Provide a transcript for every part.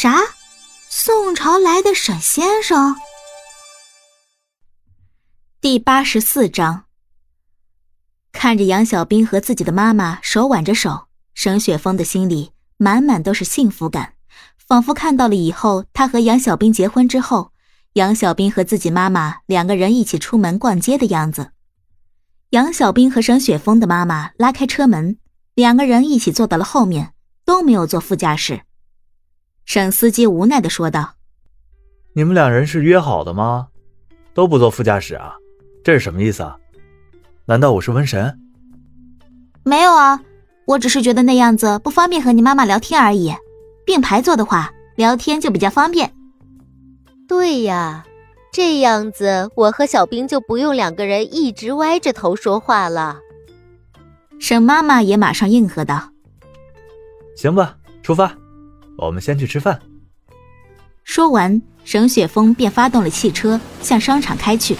啥？宋朝来的沈先生？第八十四章。看着杨小兵和自己的妈妈手挽着手，沈雪峰的心里满满都是幸福感，仿佛看到了以后他和杨小兵结婚之后，杨小兵和自己妈妈两个人一起出门逛街的样子。杨小兵和沈雪峰的妈妈拉开车门，两个人一起坐到了后面，都没有坐副驾驶。沈司机无奈的说道：“你们两人是约好的吗？都不坐副驾驶啊？这是什么意思啊？难道我是瘟神？没有啊，我只是觉得那样子不方便和你妈妈聊天而已。并排坐的话，聊天就比较方便。对呀。”这样子，我和小兵就不用两个人一直歪着头说话了。沈妈妈也马上应和道：“行吧，出发，我们先去吃饭。”说完，沈雪峰便发动了汽车向商场开去。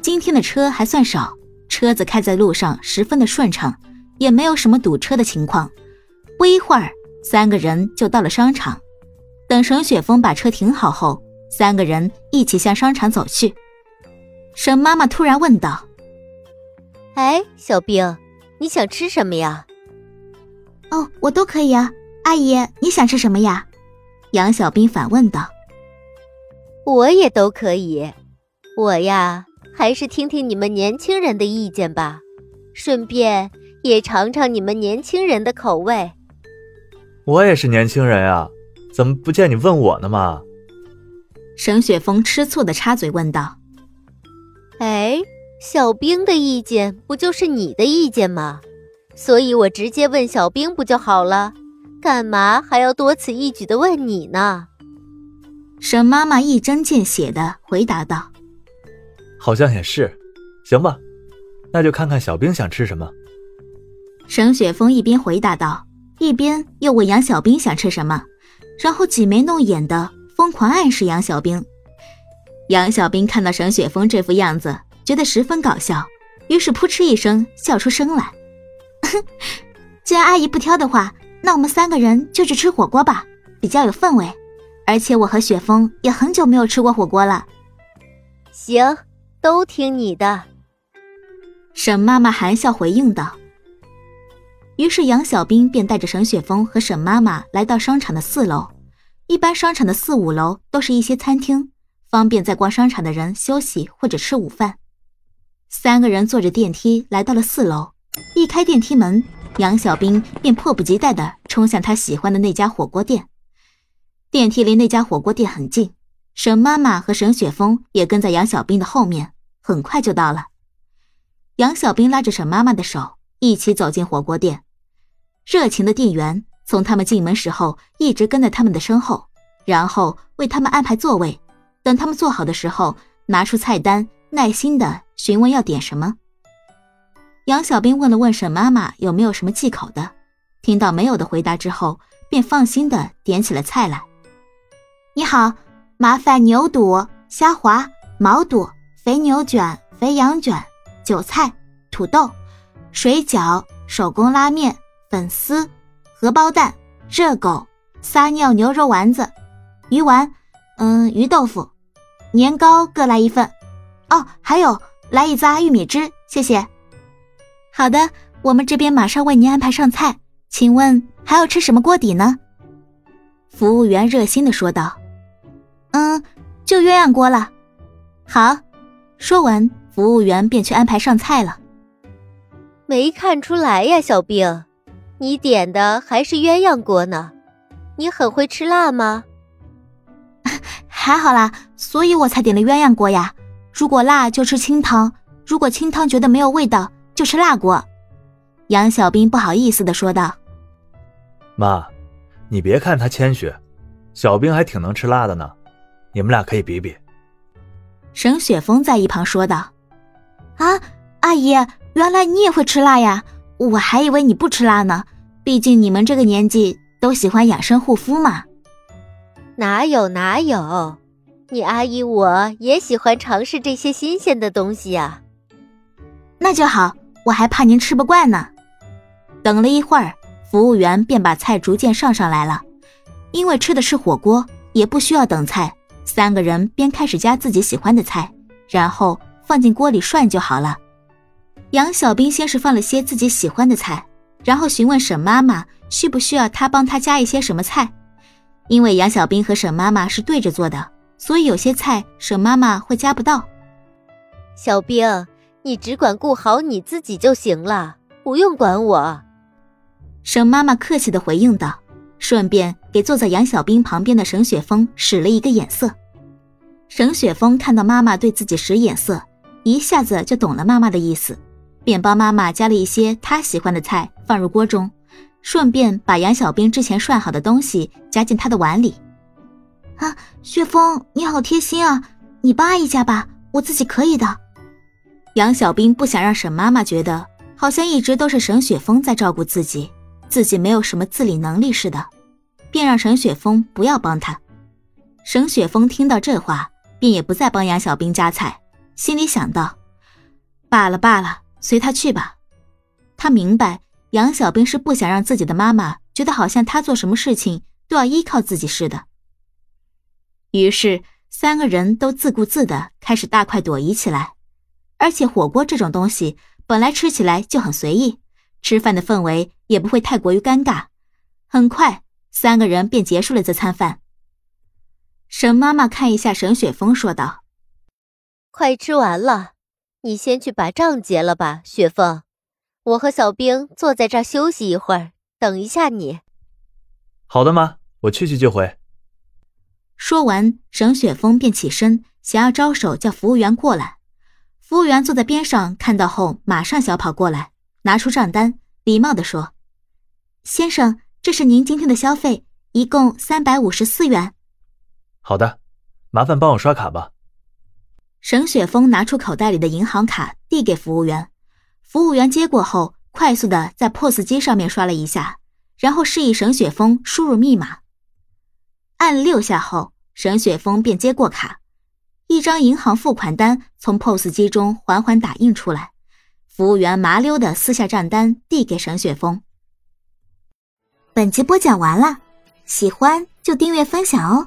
今天的车还算少，车子开在路上十分的顺畅，也没有什么堵车的情况。不一会儿，三个人就到了商场。等沈雪峰把车停好后。三个人一起向商场走去。沈妈妈突然问道：“哎，小兵，你想吃什么呀？”“哦，我都可以啊。”“阿姨，你想吃什么呀？”杨小兵反问道。“我也都可以。我呀，还是听听你们年轻人的意见吧，顺便也尝尝你们年轻人的口味。”“我也是年轻人啊，怎么不见你问我呢嘛？”沈雪峰吃醋的插嘴问道：“哎，小兵的意见不就是你的意见吗？所以我直接问小兵不就好了？干嘛还要多此一举的问你呢？”沈妈妈一针见血的回答道：“好像也是，行吧，那就看看小兵想吃什么。”沈雪峰一边回答道，一边又问杨小兵想吃什么，然后挤眉弄眼的。疯狂暗示杨小兵，杨小兵看到沈雪峰这副样子，觉得十分搞笑，于是扑哧一声笑出声来。既然阿姨不挑的话，那我们三个人就去吃火锅吧，比较有氛围。而且我和雪峰也很久没有吃过火锅了。行，都听你的。沈妈妈含笑回应道。于是杨小兵便带着沈雪峰和沈妈妈来到商场的四楼。一般商场的四五楼都是一些餐厅，方便在逛商场的人休息或者吃午饭。三个人坐着电梯来到了四楼，一开电梯门，杨小兵便迫不及待地冲向他喜欢的那家火锅店。电梯离那家火锅店很近，沈妈妈和沈雪峰也跟在杨小兵的后面，很快就到了。杨小兵拉着沈妈妈的手，一起走进火锅店，热情的店员。从他们进门时候，一直跟在他们的身后，然后为他们安排座位。等他们坐好的时候，拿出菜单，耐心的询问要点什么。杨小兵问了问沈妈妈有没有什么忌口的，听到没有的回答之后，便放心的点起了菜来。你好，麻烦牛肚、虾滑、毛肚、肥牛卷、肥羊卷、韭菜、土豆、水饺、手工拉面、粉丝。荷包蛋、热狗、撒尿牛肉丸子、鱼丸，嗯，鱼豆腐、年糕各来一份。哦，还有来一扎玉米汁，谢谢。好的，我们这边马上为您安排上菜。请问还要吃什么锅底呢？服务员热心的说道。嗯，就鸳鸯锅了。好，说完，服务员便去安排上菜了。没看出来呀，小兵。你点的还是鸳鸯锅呢？你很会吃辣吗？还好啦，所以我才点了鸳鸯锅呀。如果辣就吃清汤，如果清汤觉得没有味道就吃辣锅。杨小兵不好意思的说道：“妈，你别看他谦虚，小兵还挺能吃辣的呢。你们俩可以比比。”沈雪峰在一旁说道：“啊，阿姨，原来你也会吃辣呀。”我还以为你不吃辣呢，毕竟你们这个年纪都喜欢养生护肤嘛。哪有哪有，你阿姨我也喜欢尝试这些新鲜的东西呀。那就好，我还怕您吃不惯呢。等了一会儿，服务员便把菜逐渐上上来了。因为吃的是火锅，也不需要等菜，三个人便开始加自己喜欢的菜，然后放进锅里涮就好了。杨小兵先是放了些自己喜欢的菜，然后询问沈妈妈需不需要他帮他加一些什么菜。因为杨小兵和沈妈妈是对着做的，所以有些菜沈妈妈会加不到。小兵，你只管顾好你自己就行了，不用管我。沈妈妈客气的回应道，顺便给坐在杨小兵旁边的沈雪峰使了一个眼色。沈雪峰看到妈妈对自己使眼色，一下子就懂了妈妈的意思。便帮妈妈加了一些她喜欢的菜放入锅中，顺便把杨小兵之前涮好的东西夹进他的碗里。啊，雪峰，你好贴心啊！你帮阿姨夹吧，我自己可以的。杨小兵不想让沈妈妈觉得好像一直都是沈雪峰在照顾自己，自己没有什么自理能力似的，便让沈雪峰不要帮他。沈雪峰听到这话，便也不再帮杨小兵夹菜，心里想到：罢了罢了。随他去吧，他明白杨小兵是不想让自己的妈妈觉得好像他做什么事情都要依靠自己似的。于是三个人都自顾自的开始大快朵颐起来，而且火锅这种东西本来吃起来就很随意，吃饭的氛围也不会太过于尴尬。很快，三个人便结束了这餐饭。沈妈妈看一下沈雪峰，说道：“快吃完了。”你先去把账结了吧，雪峰。我和小兵坐在这儿休息一会儿，等一下你。好的，妈，我去去就回。说完，沈雪峰便起身，想要招手叫服务员过来。服务员坐在边上，看到后马上小跑过来，拿出账单，礼貌地说：“先生，这是您今天的消费，一共三百五十四元。”好的，麻烦帮我刷卡吧。沈雪峰拿出口袋里的银行卡，递给服务员。服务员接过后，快速的在 POS 机上面刷了一下，然后示意沈雪峰输入密码。按六下后，沈雪峰便接过卡，一张银行付款单从 POS 机中缓缓打印出来。服务员麻溜的撕下账单，递给沈雪峰。本集播讲完了，喜欢就订阅分享哦。